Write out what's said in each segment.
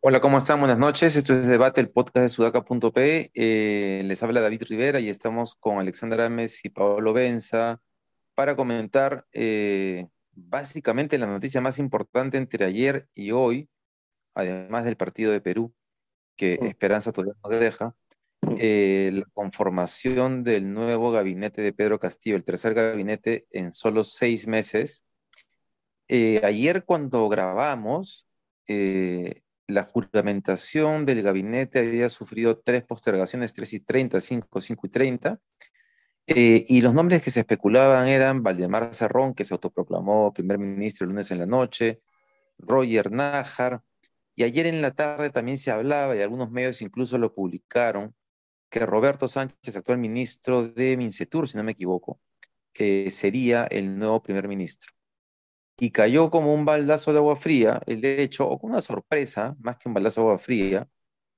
Hola, ¿cómo están? Buenas noches. Esto es Debate, el podcast de sudaca.p. Eh, les habla David Rivera y estamos con Alexandra Ames y Paolo Benza para comentar eh, básicamente la noticia más importante entre ayer y hoy, además del partido de Perú, que mm. Esperanza todavía no deja, mm. eh, la conformación del nuevo gabinete de Pedro Castillo, el tercer gabinete en solo seis meses. ayer cuando grabamos, la juramentación del gabinete había sufrido tres postergaciones, 3 y 30, 5, 5 y 30, eh, y los nombres que se especulaban eran Valdemar Cerrón, que se autoproclamó primer ministro el lunes en la noche, Roger Nájar, y ayer en la tarde también se hablaba, y algunos medios incluso lo publicaron, que Roberto Sánchez, actual ministro de Mincetur, si no me equivoco, eh, sería el nuevo primer ministro. Y cayó como un baldazo de agua fría el hecho, o como una sorpresa, más que un baldazo de agua fría,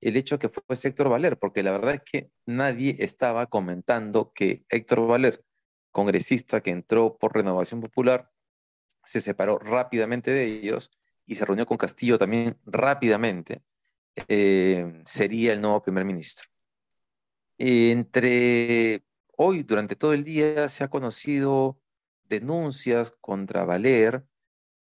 el hecho que fue Héctor Valer, porque la verdad es que nadie estaba comentando que Héctor Valer, congresista que entró por Renovación Popular, se separó rápidamente de ellos y se reunió con Castillo también rápidamente, eh, sería el nuevo primer ministro. Entre hoy, durante todo el día, se ha conocido denuncias contra Valer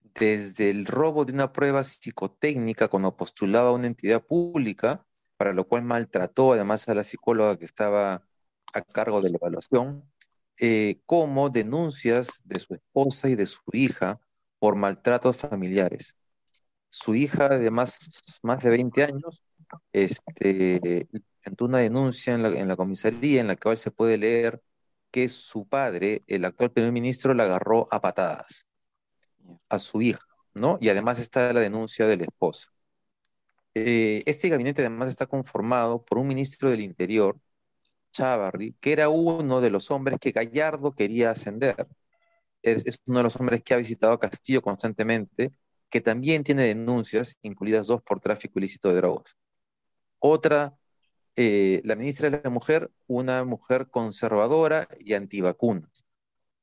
desde el robo de una prueba psicotécnica cuando postulaba a una entidad pública, para lo cual maltrató además a la psicóloga que estaba a cargo de la evaluación, eh, como denuncias de su esposa y de su hija por maltratos familiares. Su hija de más, más de 20 años este, presentó una denuncia en la, en la comisaría en la cual se puede leer que su padre, el actual primer ministro, la agarró a patadas a su hija, ¿no? Y además está la denuncia de la esposa. Eh, este gabinete además está conformado por un ministro del Interior, Chavarri, que era uno de los hombres que Gallardo quería ascender. Es, es, uno de los hombres que ha visitado Castillo constantemente, que también tiene denuncias, incluidas dos por tráfico ilícito de drogas. Otra eh, la ministra de la Mujer, una mujer conservadora y antivacunas.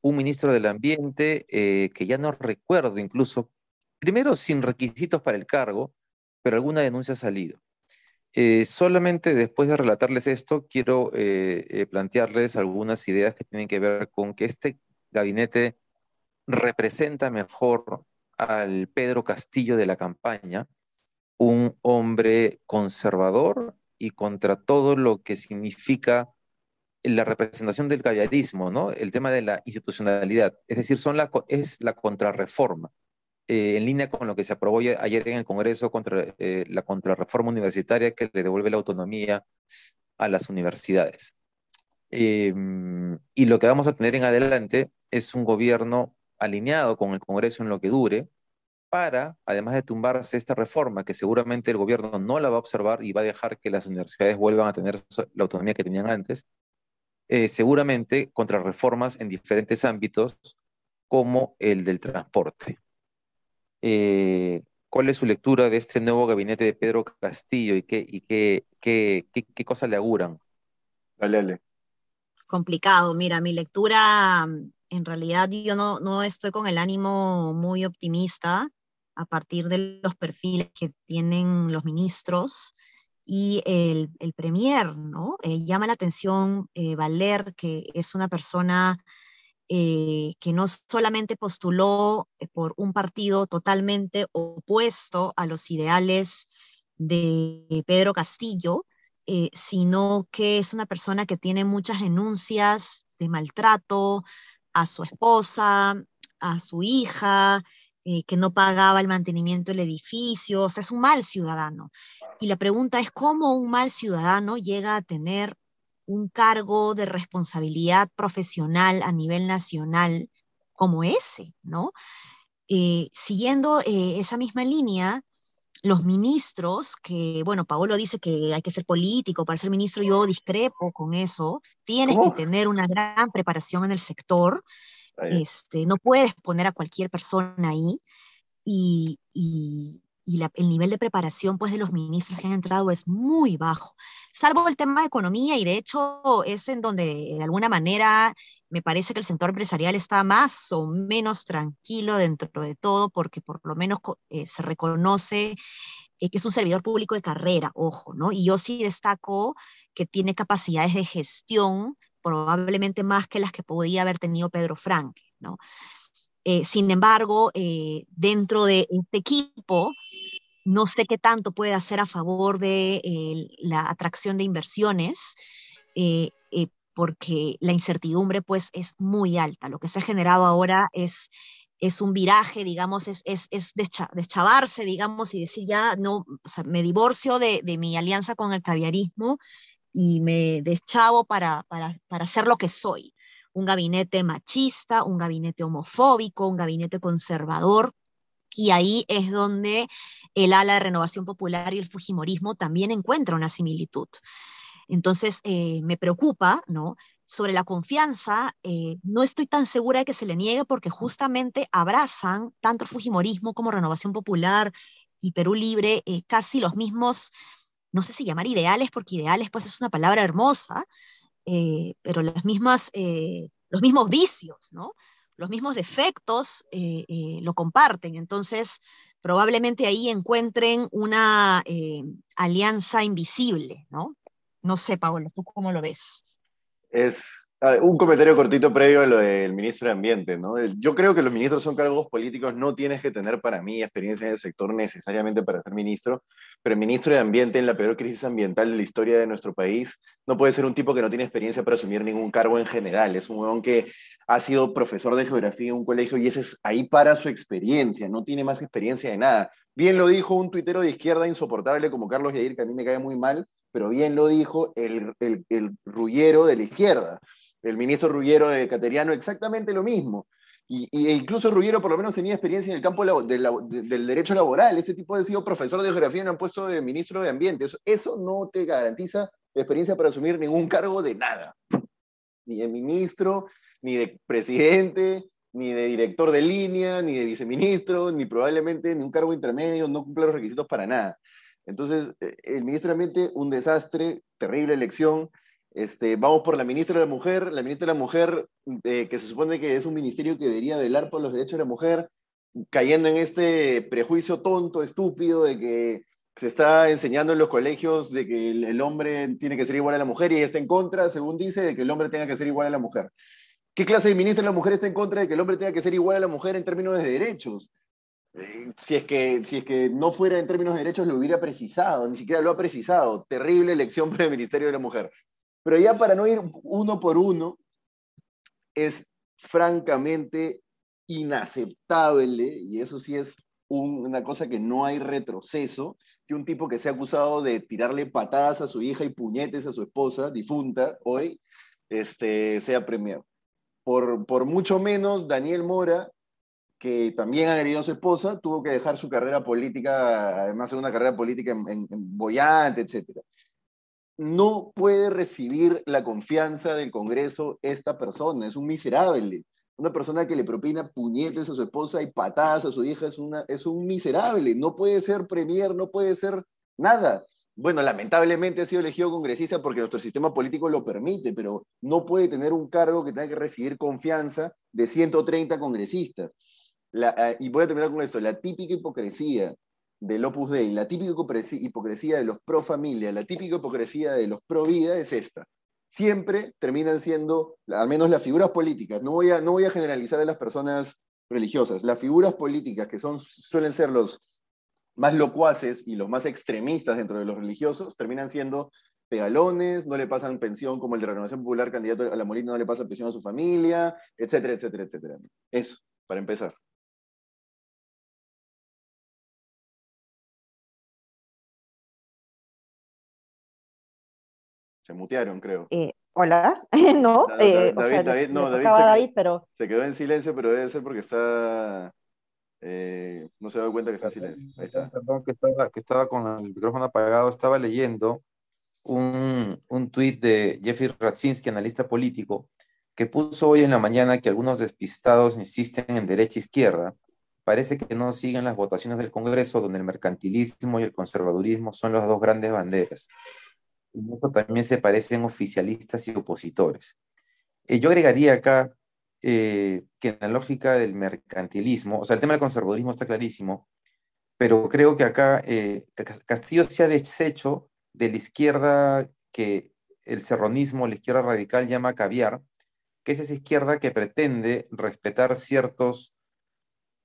Un ministro del Ambiente eh, que ya no recuerdo incluso, primero sin requisitos para el cargo, pero alguna denuncia ha salido. Eh, solamente después de relatarles esto, quiero plantearles algunas ideas que tienen que ver con que este gabinete representa mejor al Pedro Castillo de la campaña, un hombre conservador y contra todo lo que significa la representación del caviarismo, ¿no? El tema de la institucionalidad, es decir, es la contrarreforma, eh, en línea con lo que se aprobó ayer en el Congreso contra eh, la contrarreforma universitaria que le devuelve la autonomía a las universidades. Em, y lo que vamos a tener en adelante es un gobierno alineado con el Congreso en lo que dure, para, además de tumbarse esta reforma, que seguramente el gobierno no la va a observar y va a dejar que las universidades vuelvan a tener la autonomía que tenían antes, eh, seguramente contra reformas en diferentes ámbitos, como el del transporte. Eh, ¿Cuál es su lectura de este nuevo gabinete de Pedro Castillo y qué, y qué, qué, qué, cosas le auguran? Dale, dale. Complicado. Mira, mi lectura, en realidad yo no, no estoy con el ánimo muy optimista a partir de los perfiles que tienen los ministros y el, el premier, ¿no? Eh, llama la atención eh, Valer, que es una persona eh, que no solamente postuló por un partido totalmente opuesto a los ideales de Pedro Castillo, sino que es una persona que tiene muchas denuncias de maltrato a su esposa, a su hija, eh, que no pagaba el mantenimiento del edificio, o sea, es un mal ciudadano. Y la pregunta es cómo un mal ciudadano llega a tener un cargo de responsabilidad profesional a nivel nacional como ese, ¿no? Eh, siguiendo eh, esa misma línea, los ministros, que, bueno, Paolo dice que hay que ser político para ser ministro, yo discrepo con eso, tienes que tener una gran preparación en el sector, este, no puedes poner a cualquier persona ahí y, y el nivel de preparación pues, de los ministros que han entrado es muy bajo, salvo el tema de economía y de hecho es en donde de alguna manera me parece que el sector empresarial está más o menos tranquilo dentro de todo porque por lo menos eh, se reconoce eh, que es un servidor público de carrera, ojo, ¿no? Y yo sí destaco que tiene capacidades de gestión probablemente más que las que podía haber tenido Pedro Franque, ¿no? Eh, sin embargo, dentro de este equipo, no sé qué tanto puede hacer a favor de la atracción de inversiones, porque la incertidumbre pues es muy alta. Lo que se ha generado ahora es es un viraje, digamos, es, es, es deschavarse, digamos, y decir ya, no, o sea, me divorcio de, de, mi alianza con el caviarismo y me deschavo para, para, para ser lo que soy. Un gabinete machista, un gabinete homofóbico, un gabinete conservador, y ahí es donde el ala de renovación popular y el fujimorismo también encuentra una similitud. Entonces, eh, me preocupa, ¿no? sobre la confianza, eh, no estoy tan segura de que se le niegue porque justamente abrazan tanto el Fujimorismo como Renovación Popular y Perú Libre eh, casi los mismos, no sé si llamar ideales, porque ideales pues es una palabra hermosa, pero las mismas, los mismos vicios, ¿no? Los mismos defectos lo comparten. Entonces, probablemente ahí encuentren una alianza invisible, ¿no? No sé, Paola, ¿tú cómo lo ves? es un comentario cortito previo a lo del ministro de Ambiente. ¿no? Yo creo que los ministros son cargos políticos, no tienes que tener para mí experiencia en el sector necesariamente para ser ministro, pero el ministro de Ambiente en la peor crisis ambiental de la historia de nuestro país no puede ser un tipo que no tiene experiencia para asumir ningún cargo en general. Es un huevón que ha sido profesor de geografía en un colegio y ese es ahí para su experiencia, no tiene más experiencia de nada. Bien lo dijo un tuitero de izquierda insoportable como Carlos Yair, que a mí me cae muy mal, pero bien lo dijo el, el, el Rullero de la izquierda, el ministro Rullero de Cateriano, exactamente lo mismo. Y, e incluso Rullero por lo menos tenía experiencia en el campo del derecho laboral. Este tipo ha sido profesor de geografía en un puesto de ministro de Ambiente. Eso, eso no te garantiza experiencia para asumir ningún cargo de nada. Ni de ministro, ni de presidente, ni de director de línea, ni de viceministro, ni probablemente ni un cargo intermedio, no cumple los requisitos para nada. Entonces, eh, el ministro de Ambiente, un desastre, terrible elección. Este, vamos por la ministra de la Mujer, la ministra de la Mujer, eh, que se supone que es un ministerio que debería velar por los derechos de la mujer, cayendo en este prejuicio tonto, estúpido, de que se está enseñando en los colegios de que el, hombre tiene que ser igual a la mujer y está en contra, según dice, de que el hombre tenga que ser igual a la mujer. ¿Qué clase de ministra de la mujer está en contra de que el hombre tenga que ser igual a la mujer en términos de derechos? Eh, si es, que, si es que no fuera en términos de derechos, lo hubiera precisado, ni siquiera lo ha precisado. Terrible elección para el Ministerio de la Mujer. Pero ya para no ir uno por uno, es francamente inaceptable, y eso sí es una cosa que no hay retroceso, que un tipo que se ha acusado de tirarle patadas a su hija y puñetes a su esposa, difunta hoy, este, sea premiado. Por, por mucho menos, Daniel Mora que también agredió a su esposa, tuvo que dejar su carrera política, además de una carrera política en, boyante, etc. No puede recibir la confianza del Congreso esta persona, es un miserable. Una persona que le propina puñetes a su esposa y patadas a su hija es, una, es un miserable. No puede ser premier, no puede ser nada. Bueno, lamentablemente ha sido elegido congresista porque nuestro sistema político lo permite, pero no puede tener un cargo que tenga que recibir confianza de 130 congresistas. Ah, y voy a terminar con esto, la típica hipocresía del Opus Dei, la típica hipocresía de los pro familia, la típica hipocresía de los pro vida es esta. Siempre terminan siendo, al menos las figuras políticas, no voy a, no voy a generalizar a las personas religiosas, las figuras políticas que son, suelen ser los más locuaces y los más extremistas dentro de los religiosos, terminan siendo pegalones, no le pasan pensión como el de Renovación Popular, candidato a la Molina, no le pasa pensión a su familia, etcétera, etcétera, etcétera. Eso, para empezar. Se mutearon, creo. Eh, hola, no, eh, o sea, David, no, David, se, David, pero... se quedó en silencio, pero debe ser porque está, eh, no se da cuenta que está en silencio. Ahí está. Perdón, que estaba, que estaba con el micrófono apagado, estaba leyendo un, un tuit de Jeffrey Radzinski, analista político, que puso hoy en la mañana que algunos despistados insisten en derecha-izquierda, parece que no siguen las votaciones del Congreso, donde el mercantilismo y el conservadurismo son las dos grandes banderas. Eso también se parecen oficialistas y opositores. Eh, yo agregaría acá eh, que en la lógica del mercantilismo, o sea, el tema del conservadurismo está clarísimo, pero creo que acá eh, Castillo se ha deshecho de la izquierda que el serronismo, la izquierda radical llama caviar, que es esa izquierda que pretende respetar ciertos,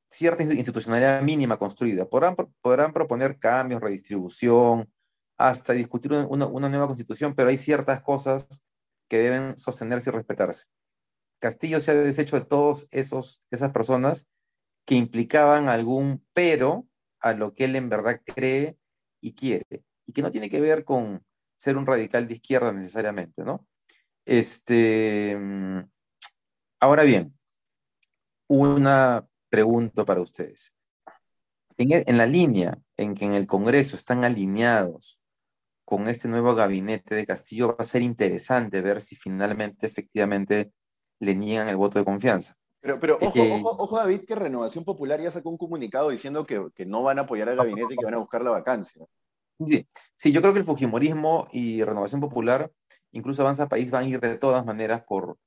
cierta institucionalidad mínima construida. Podrán, podrán proponer cambios, redistribución, hasta discutir una, una nueva constitución, pero hay ciertas cosas que deben sostenerse y respetarse. Castillo se ha deshecho de todas esas personas que implicaban algún pero a lo que él en verdad cree y quiere, y que no tiene que ver con ser un radical de izquierda necesariamente, ¿no? Este, ahora bien, una pregunta para ustedes. En, e, en la línea en que en el Congreso están alineados con este nuevo gabinete de Castillo, va a ser interesante ver si finalmente, efectivamente, le niegan el voto de confianza. Pero, pero ojo, eh, ojo, ojo, David, que Renovación Popular ya sacó un comunicado diciendo que, que no van a apoyar al gabinete y que van a buscar la vacancia. Sí, yo creo que el Fujimorismo y Renovación Popular, incluso Avanza País, van a ir de todas maneras por,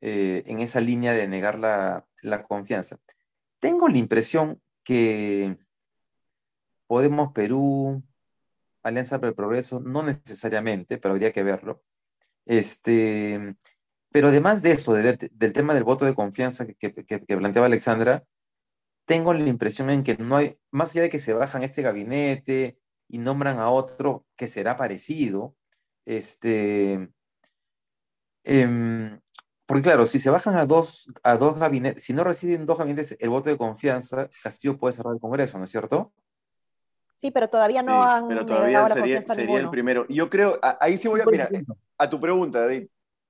eh, en esa línea de negar la, la confianza. Tengo la impresión que Podemos Perú, Alianza para el Progreso, no necesariamente, pero habría que verlo. Este, pero además de eso, del tema del voto de confianza que, planteaba Alexandra, tengo la impresión en que no hay, más allá de que se bajan este gabinete y nombran a otro que será parecido, este, em, porque claro, si se bajan a dos, a dos gabinetes, si no reciben dos gabinetes el voto de confianza, Castillo puede cerrar el Congreso, ¿no es cierto? Sí, pero todavía no han pero todavía sería, sería el primero. Yo creo, ahí sí voy a, mira, a tu pregunta, David,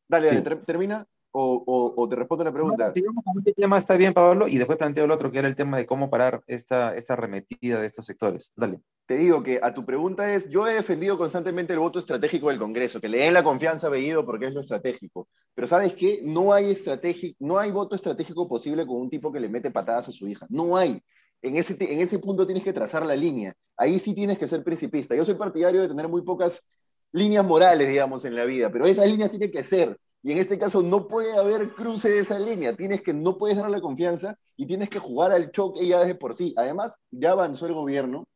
Dale, dale termina o, o, te respondo la pregunta. No, con este tema está bien, Pablo, y después planteo el otro, que era el tema de cómo parar esta, esta arremetida de estos sectores. Dale. Te digo que a tu pregunta es, yo he defendido constantemente el voto estratégico del Congreso, que le den la confianza a Bellido porque es lo estratégico. Pero ¿sabes qué? No hay, no hay voto estratégico posible con un tipo que le mete patadas a su hija. No hay. En ese, en ese punto tienes que trazar la línea. Ahí sí tienes que ser principista. Yo soy partidario de tener muy pocas líneas morales, digamos, en la vida, pero esas líneas tienen que ser. Y en este caso no puede haber cruce de esa línea. Tienes que, no puedes darle confianza y tienes que jugar al choque ya desde por sí. Además, ya avanzó el gobierno.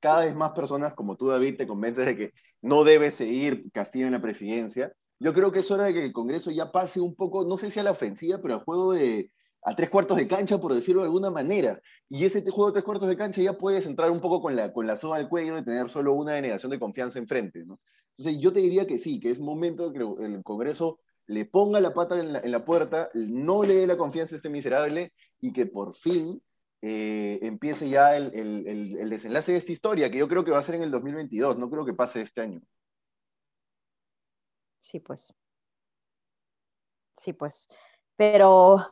Cada vez más personas como tú, David, te convences de que no debe seguir Castillo en la presidencia. Yo creo que es hora de que el Congreso ya pase un poco, no sé si a la ofensiva, pero al juego de, a tres cuartos de cancha, por decirlo de alguna manera. Y ese juego de tres cuartos de cancha ya puedes entrar un poco con la, con la soga al cuello de tener solo una denegación de confianza enfrente. Entonces yo te diría que sí, que es momento de que el Congreso le ponga la pata en la, puerta, no le dé la confianza a este miserable y que por fin eh, empiece ya el, el, el, desenlace de esta historia, que yo creo que va a ser en el 2022, no creo que pase este año. Sí, pues. Sí, pues. Pero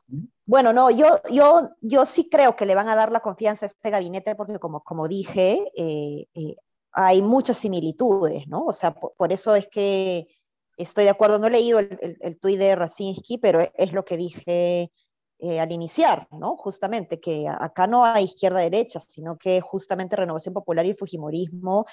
bueno, no, yo, yo, yo sí creo que le van a dar la confianza a este gabinete porque como, como dije, eh, eh, hay muchas similitudes, ¿no? O sea, por, eso es que estoy de acuerdo, no he leído el, el, tuit de Racinski, pero es lo que dije eh, al iniciar, ¿no? Justamente que acá no hay izquierda-derecha, sino que justamente Renovación Popular y el Fujimorismo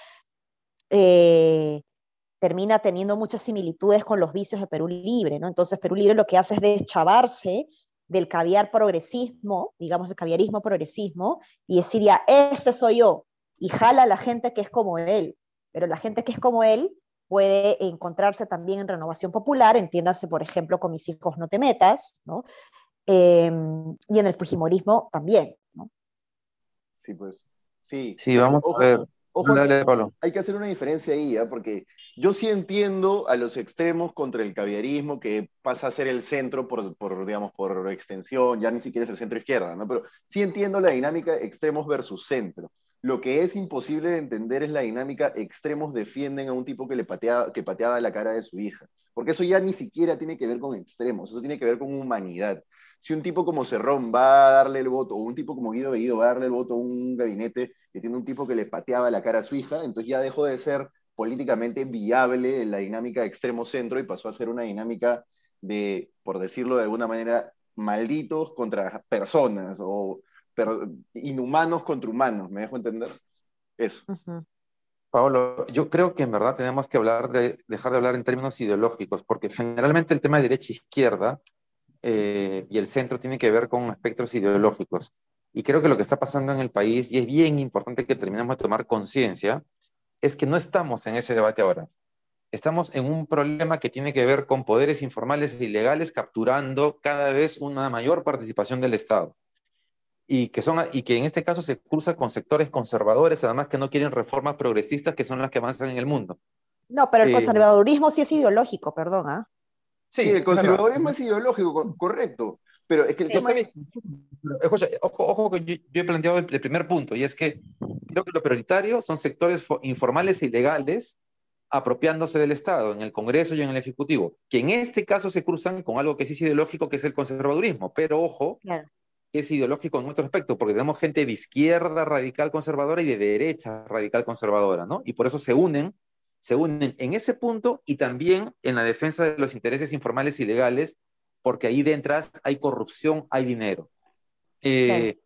termina teniendo muchas similitudes con los vicios de Perú Libre, ¿no? Entonces Perú Libre lo que hace es deschavarse del caviar progresismo, digamos el caviarismo progresismo, y decir ya, este soy yo, y jala a la gente que es como él, pero la gente que es como él puede encontrarse también en renovación popular, entiéndase, por ejemplo, con mis hijos no te metas, ¿no? Em, y en el fujimorismo también, ¿no? Sí, pues, sí. Sí, vamos a ver. Ojo, hay que hacer una diferencia ahí, ¿eh? porque yo sí entiendo a los extremos contra el caviarismo que pasa a ser el centro por, por, digamos, por extensión, ya ni siquiera es el centro izquierda, ¿no? Pero sí entiendo la dinámica extremos versus centro. Lo que es imposible de entender es la dinámica extremos defienden a un tipo que le pateaba, que pateaba la cara de su hija. Porque eso ya ni siquiera tiene que ver con extremos, eso tiene que ver con humanidad si un tipo como Cerrón va a darle el voto, o un tipo como Guido Bellido va a darle el voto a un gabinete que tiene un tipo que le pateaba la cara a su hija, entonces ya dejó de ser políticamente viable la dinámica de extremo centro y pasó a ser una dinámica de, por decirlo de alguna manera, malditos contra personas o, pero inhumanos contra humanos, ¿me dejo entender? Eso. Pablo, yo creo que en verdad tenemos que hablar de, dejar de hablar en términos ideológicos, porque generalmente el tema de derecha-izquierda eh, y el centro tiene que ver con espectros ideológicos. Y creo que lo que está pasando en el país, y es bien importante que terminemos de tomar conciencia, es que no estamos en ese debate ahora. Estamos en un problema que tiene que ver con poderes informales e ilegales capturando cada vez una mayor participación del Estado y que, son, y que en este caso se cruza con sectores conservadores, además que no quieren reformas progresistas que son las que avanzan en el mundo. No, pero el eh, conservadurismo sí es ideológico, perdón. ¿ah? Sí, el conservadurismo es ideológico, correcto. Pero es que el tema es... ojo, ojo que yo, he planteado el, primer punto, y es que creo que lo prioritario son sectores informales e ilegales apropiándose del Estado, en el Congreso y en el Ejecutivo, que en este caso se cruzan con algo que sí es ideológico, que es el conservadurismo. Pero ojo, claro es ideológico en otro aspecto, porque tenemos gente de izquierda radical conservadora y de derecha radical conservadora, ¿no? Y por eso se unen, se unen en ese punto y también en la defensa de los intereses informales y legales, porque ahí dentro hay corrupción, hay dinero. Eh,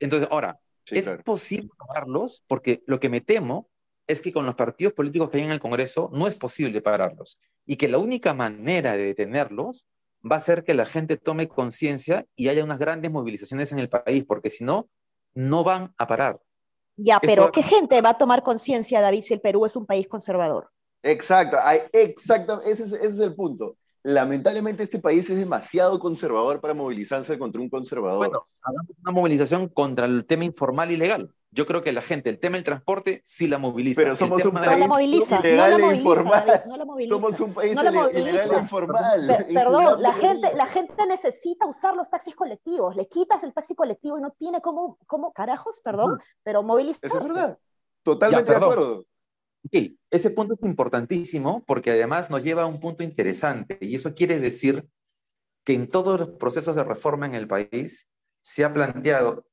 entonces, ahora, ¿es posible pararlos? Porque lo que me temo es que con los partidos políticos que hay en el Congreso no es posible pararlos y que la única manera de detenerlos va a hacer que la gente tome conciencia y haya unas grandes movilizaciones en el país, porque si no, no van a parar. Ya, pero ¿qué gente va a tomar conciencia, David, si el Perú es un país conservador? Exacto, exacto ese es el punto lamentablemente este país es demasiado conservador para movilizarse contra un conservador. Bueno, hagamos una movilización contra el tema informal y legal. Yo creo que la gente, el tema del transporte, sí la moviliza. Pero somos un país no la moviliza, no la moviliza, informal. no la moviliza. Somos un país no ilegal e informal. perdón, la gente, la gente necesita usar los taxis colectivos. Le quitas el taxi colectivo y no tiene cómo, cómo carajos, perdón, pero movilizarse. es verdad. Totalmente de acuerdo. Okay. Ese punto es importantísimo porque además nos lleva a un punto interesante y eso quiere decir que en todos los procesos de reforma en el país se ha planteado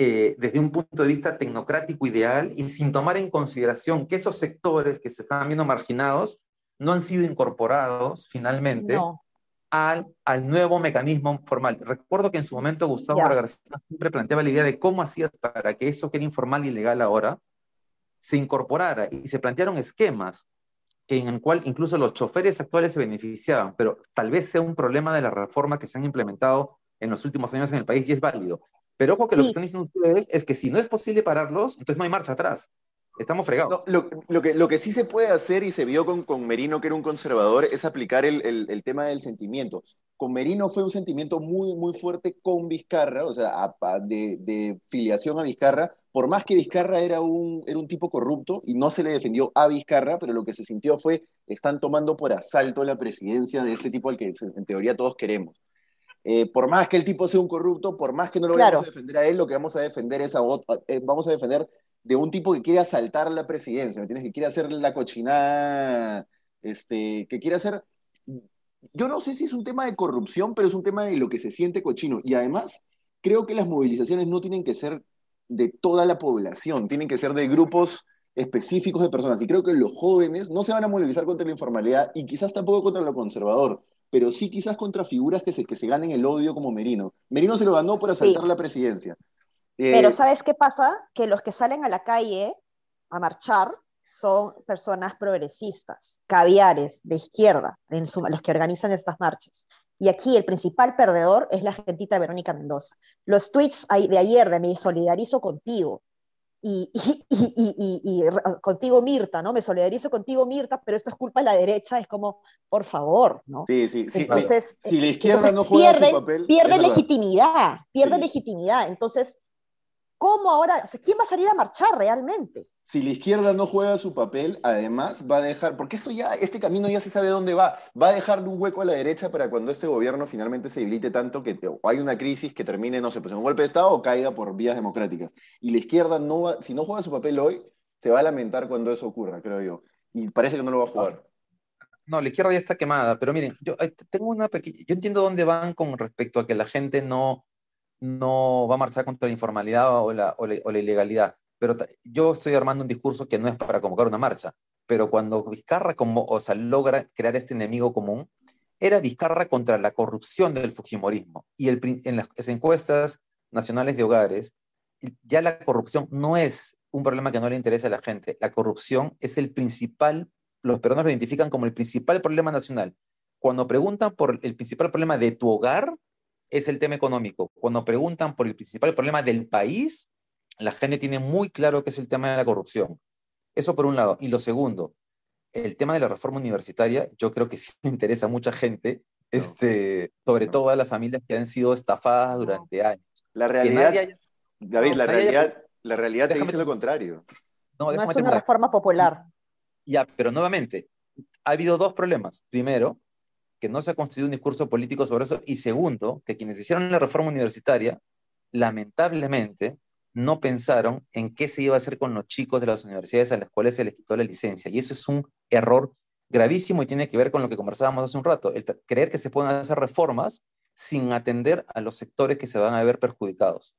eh, desde un punto de vista tecnocrático ideal y sin tomar en consideración que esos sectores que se están viendo marginados no han sido incorporados finalmente al, al, nuevo mecanismo formal. Recuerdo que en su momento Gustavo García siempre planteaba la idea de cómo hacías para que eso que era informal y legal ahora se incorporara y se plantearon esquemas en el cual incluso los choferes actuales se beneficiaban, pero tal vez sea un problema de la reforma que se han implementado en los últimos años en el país y es válido. Pero ojo que lo que están diciendo ustedes es que si no es posible pararlos, entonces no hay marcha atrás. Estamos fregados. lo, lo, que, lo que sí se puede hacer y se vio con, con Merino, que era un conservador, es aplicar el, el, el, tema del sentimiento. Con Merino fue un sentimiento muy, muy fuerte con Vizcarra, o sea, de, de, filiación a Vizcarra, por más que Vizcarra era un, era un tipo corrupto y no se le defendió a Vizcarra, pero lo que se sintió fue, están tomando por asalto la presidencia de este tipo al que en teoría todos queremos. Eh, por más que el tipo sea un corrupto, por más que no lo vayamos a defender a él, lo que vamos a defender es a, eh, vamos a defender de un tipo que quiere asaltar la presidencia, ¿me entiendes? Que quiere hacer la cochinada, este, que quiere hacer... Yo no sé si es un tema de corrupción, pero es un tema de lo que se siente cochino. Y además, creo que las movilizaciones no tienen que ser de toda la población, tienen que ser de grupos específicos de personas. Y creo que los jóvenes no se van a movilizar contra la informalidad y quizás tampoco contra lo conservador, pero sí quizás contra figuras que se, que se ganen el odio como Merino. Merino se lo ganó por asaltar la presidencia. Pero eh, ¿sabes qué pasa? Que los que salen a la calle a marchar son personas progresistas, caviares, de izquierda, en los que organizan estas marchas. Y aquí el principal perdedor es la gentita Verónica Mendoza. Los tweets de ayer de me solidarizo contigo y, y, contigo Mirta, ¿no? Me solidarizo contigo Mirta, pero esto es culpa de la derecha, es como, por favor, ¿no? Sí, sí, sí. Entonces, si la izquierda no juega pierden, su papel... Pierde legitimidad, pierde legitimidad. Entonces, ¿cómo ahora, quién va a salir a marchar realmente? Si la izquierda no juega su papel, además va a dejar, porque eso ya, este camino ya se sabe dónde va, va a dejarle un hueco a la derecha para cuando este gobierno finalmente se debilite tanto que o hay una crisis que termine, no sé, pues en un golpe de Estado o caiga por vías democráticas. Y la izquierda no va, si no juega su papel hoy, se va a lamentar cuando eso ocurra, creo yo. Y parece que no lo va a jugar. No, la izquierda ya está quemada, pero miren, yo tengo una pequeña, yo entiendo dónde van con respecto a que la gente no, no va a marchar contra la informalidad o la, o la, ilegalidad. Pero yo estoy armando un discurso que no es para convocar una marcha, pero cuando Vizcarra como, o sea, logra crear este enemigo común, era Vizcarra contra la corrupción del Fujimorismo. Y el, en las encuestas nacionales de hogares, ya la corrupción no es un problema que no le interesa a la gente. La corrupción es el principal, los peruanos lo identifican como el principal problema nacional. Cuando preguntan por el principal problema de tu hogar, es el tema económico. Cuando preguntan por el principal problema del país, la gente tiene muy claro que es el tema de la corrupción. Eso por un lado. Y lo segundo, el tema de la reforma universitaria, yo creo que sí me interesa a mucha gente, este, sobre todo a las familias que han sido estafadas durante años. La realidad, David, la realidad, la realidad te dice lo contrario. No, no es una reforma popular. Ya, pero nuevamente, ha habido dos problemas. Primero, que no se ha construido un discurso político sobre eso. Y segundo, que quienes hicieron la reforma universitaria, lamentablemente, no pensaron en qué se iba a hacer con los chicos de las universidades a las cuales se les quitó la licencia. Y eso es un error gravísimo y tiene que ver con lo que conversábamos hace un rato, creer que se pueden hacer reformas sin atender a los sectores que se van a ver perjudicados.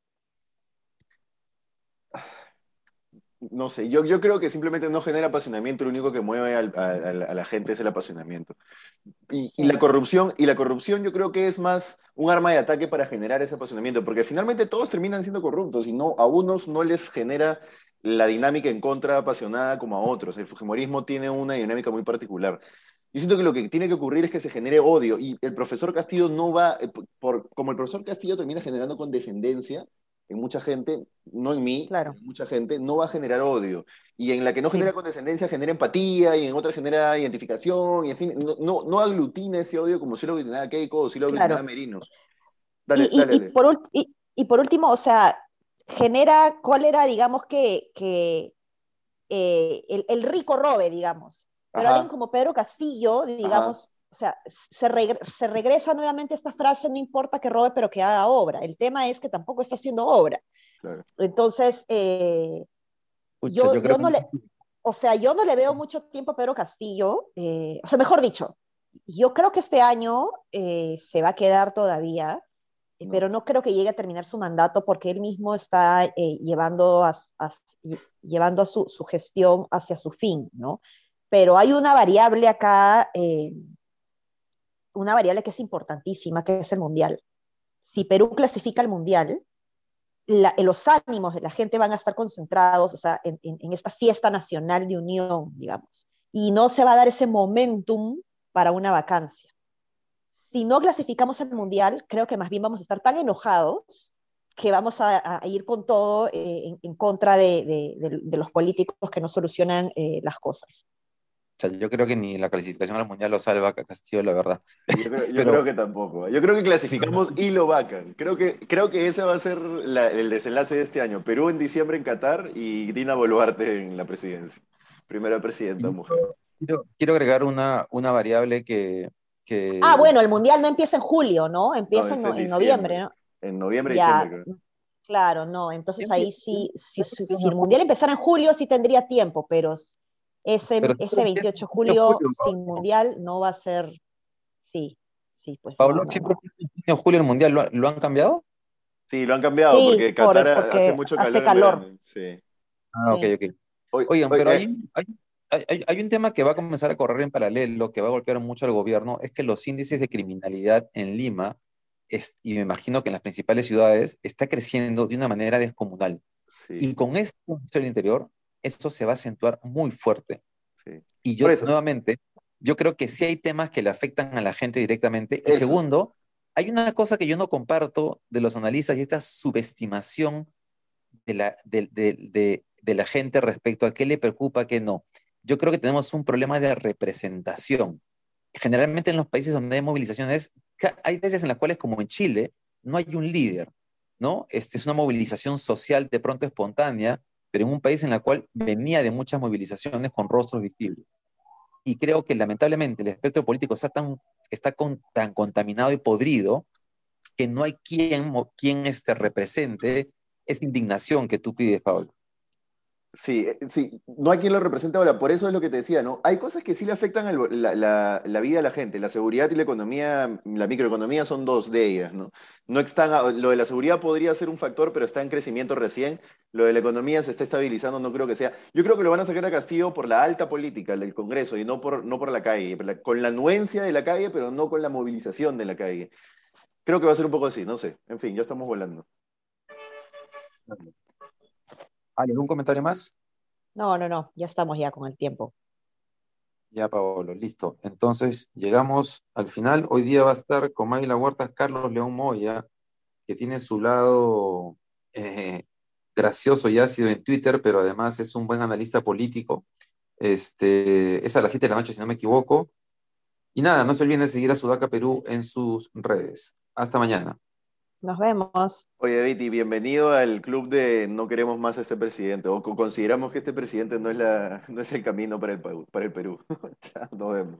no sé, yo, yo creo que simplemente no genera apasionamiento, lo único que mueve a, la gente es el apasionamiento. Y, la corrupción, y la corrupción yo creo que es más un arma de ataque para generar ese apasionamiento, porque finalmente todos terminan siendo corruptos y no, a unos no les genera la dinámica en contra apasionada como a otros. El fujimorismo tiene una dinámica muy particular. Yo siento que lo que tiene que ocurrir es que se genere odio y el profesor Castillo no va, eh, por, como el profesor Castillo termina generando condescendencia, en mucha gente, no en mí, claro. en mucha gente, no va a generar odio. Y en la que no genera condescendencia, genera empatía, y en otra genera identificación, y en fin, no, no, aglutina ese odio como si lo aglutinaba Keiko o si lo aglutinaba Merino. Dale, y, dale, y, por, y, por, último, o sea, genera, ¿cuál era, digamos, que, que eh, el, el, rico robe, digamos? Pero alguien como Pedro Castillo, digamos, o sea, se, regresa nuevamente esta frase, no importa que robe, pero que haga obra. El tema es que tampoco está haciendo obra. Entonces, eh, yo, no le, o sea, yo no le veo mucho tiempo a Pedro Castillo, eh, o sea, mejor dicho, yo creo que este año eh, se va a quedar todavía, pero no creo que llegue a terminar su mandato porque él mismo está llevando, a, llevando a su, su, gestión hacia su fin, ¿no? Pero hay una variable acá una variable que es importantísima, que es el mundial. Si Perú clasifica al mundial, los ánimos de la gente van a estar concentrados en, esta fiesta nacional de unión, digamos, y no se va a dar ese momentum para una vacancia. Si no clasificamos al mundial, creo que más bien vamos a estar tan enojados que vamos a, ir con todo eh, en, contra de, los políticos que no solucionan eh, las cosas yo creo que ni la clasificación al mundial lo salva a Castillo, la verdad. Yo, creo, que tampoco. Yo creo que clasificamos y lo vacan. Creo que, creo que ese va a ser el desenlace de este año. Perú en diciembre en Qatar y Dina Boluarte en la presidencia. Primera presidenta mujer. Quiero, agregar una, una variable que, Ah, bueno, el mundial no empieza en julio, ¿no? Empieza en, noviembre, ¿no? En noviembre y diciembre, creo. Claro, no, entonces ahí sí, si, si, el mundial empezara en julio sí tendría tiempo, pero ese, ese 28 de julio, sin mundial no va a ser. Sí, sí, pues. Pablo, no, julio el mundial ¿lo, han cambiado? Sí, lo han cambiado porque Qatar hace mucho calor. Hace calor. Sí. Ah, ok, ok. Oigan, pero hay, hay, hay, un tema que va a comenzar a correr en paralelo, que va a golpear mucho al gobierno, es que los índices de criminalidad en Lima, es, y me imagino que en las principales ciudades, está creciendo de una manera descomunal. Y con esto el interior, eso se va a acentuar muy fuerte. Y yo, nuevamente, yo creo que sí hay temas que le afectan a la gente directamente. Y segundo, hay una cosa que yo no comparto de los analistas y esta subestimación de la, de, de, de, la gente respecto a qué le preocupa, qué no. Yo creo que tenemos un problema de representación. Generalmente en los países donde hay movilizaciones, hay veces en las cuales, como en Chile, no hay un líder, ¿no? Este es una movilización social de pronto espontánea, pero en un país en el cual venía de muchas movilizaciones con rostros visibles. Y creo que lamentablemente el espectro político está tan, está tan contaminado y podrido que no hay quien, quien este, represente esa indignación que tú pides, Pablo. Sí, eh, sí, no hay quien lo represente ahora, por eso es lo que te decía, ¿no? Hay cosas que sí le afectan la, vida a la gente, la seguridad y la economía, la microeconomía son dos de ellas, ¿no? No están, lo de la seguridad podría ser un factor, pero está en crecimiento recién, lo de la economía se está estabilizando, no creo que sea. Yo creo que lo van a sacar a Castillo por la alta política del Congreso y no por, no por la calle, con la anuencia de la calle, pero no con la movilización de la calle. Creo que va a ser un poco así, no sé, en fin, ya estamos volando. ¿Algún comentario más? No, no, no, ya estamos ya con el tiempo. Ya, Paolo, listo. Entonces, llegamos al final. Hoy día va a estar con Mayla Huertas Carlos León Moya, que tiene su lado eh, gracioso y ácido en Twitter, pero además es un buen analista político. Este, es a las 7 de la noche, si no me equivoco. Y nada, no se olviden de seguir a Sudaca Perú en sus redes. Hasta mañana. Nos vemos. Oye, Viti, bienvenido al club de no queremos más a este presidente, o consideramos que este presidente no es, la, no es el camino para el, para el Perú. Chao, nos vemos.